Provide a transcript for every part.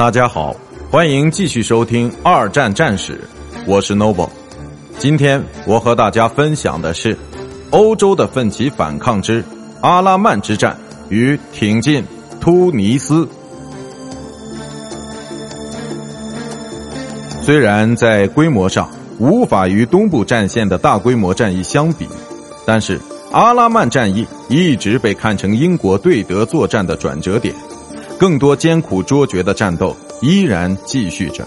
大家好，欢迎继续收听二战战史，我是 Noble。今天我和大家分享的是欧洲的奋起反抗之阿拉曼之战与挺进突尼斯。虽然在规模上无法与东部战线的大规模战役相比，但是阿拉曼战役一直被看成英国对德作战的转折点。更多艰苦卓绝的战斗依然继续着，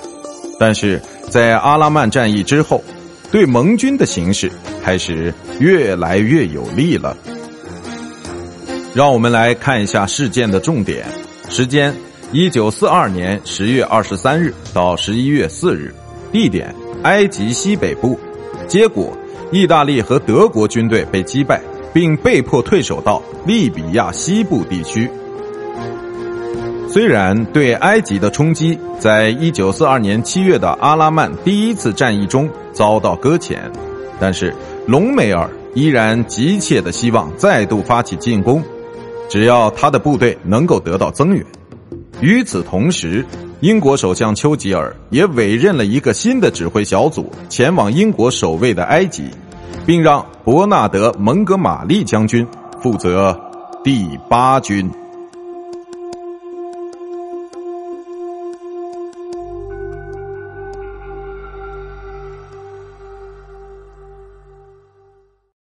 但是在阿拉曼战役之后，对盟军的形势开始越来越有利了。让我们来看一下事件的重点：时间一九四二年十月二十三日到十一月四日，地点埃及西北部，结果意大利和德国军队被击败，并被迫退守到利比亚西部地区。虽然对埃及的冲击在一九四二年七月的阿拉曼第一次战役中遭到搁浅，但是隆美尔依然急切的希望再度发起进攻，只要他的部队能够得到增援。与此同时，英国首相丘吉尔也委任了一个新的指挥小组前往英国守卫的埃及，并让伯纳德·蒙哥马利将军负责第八军。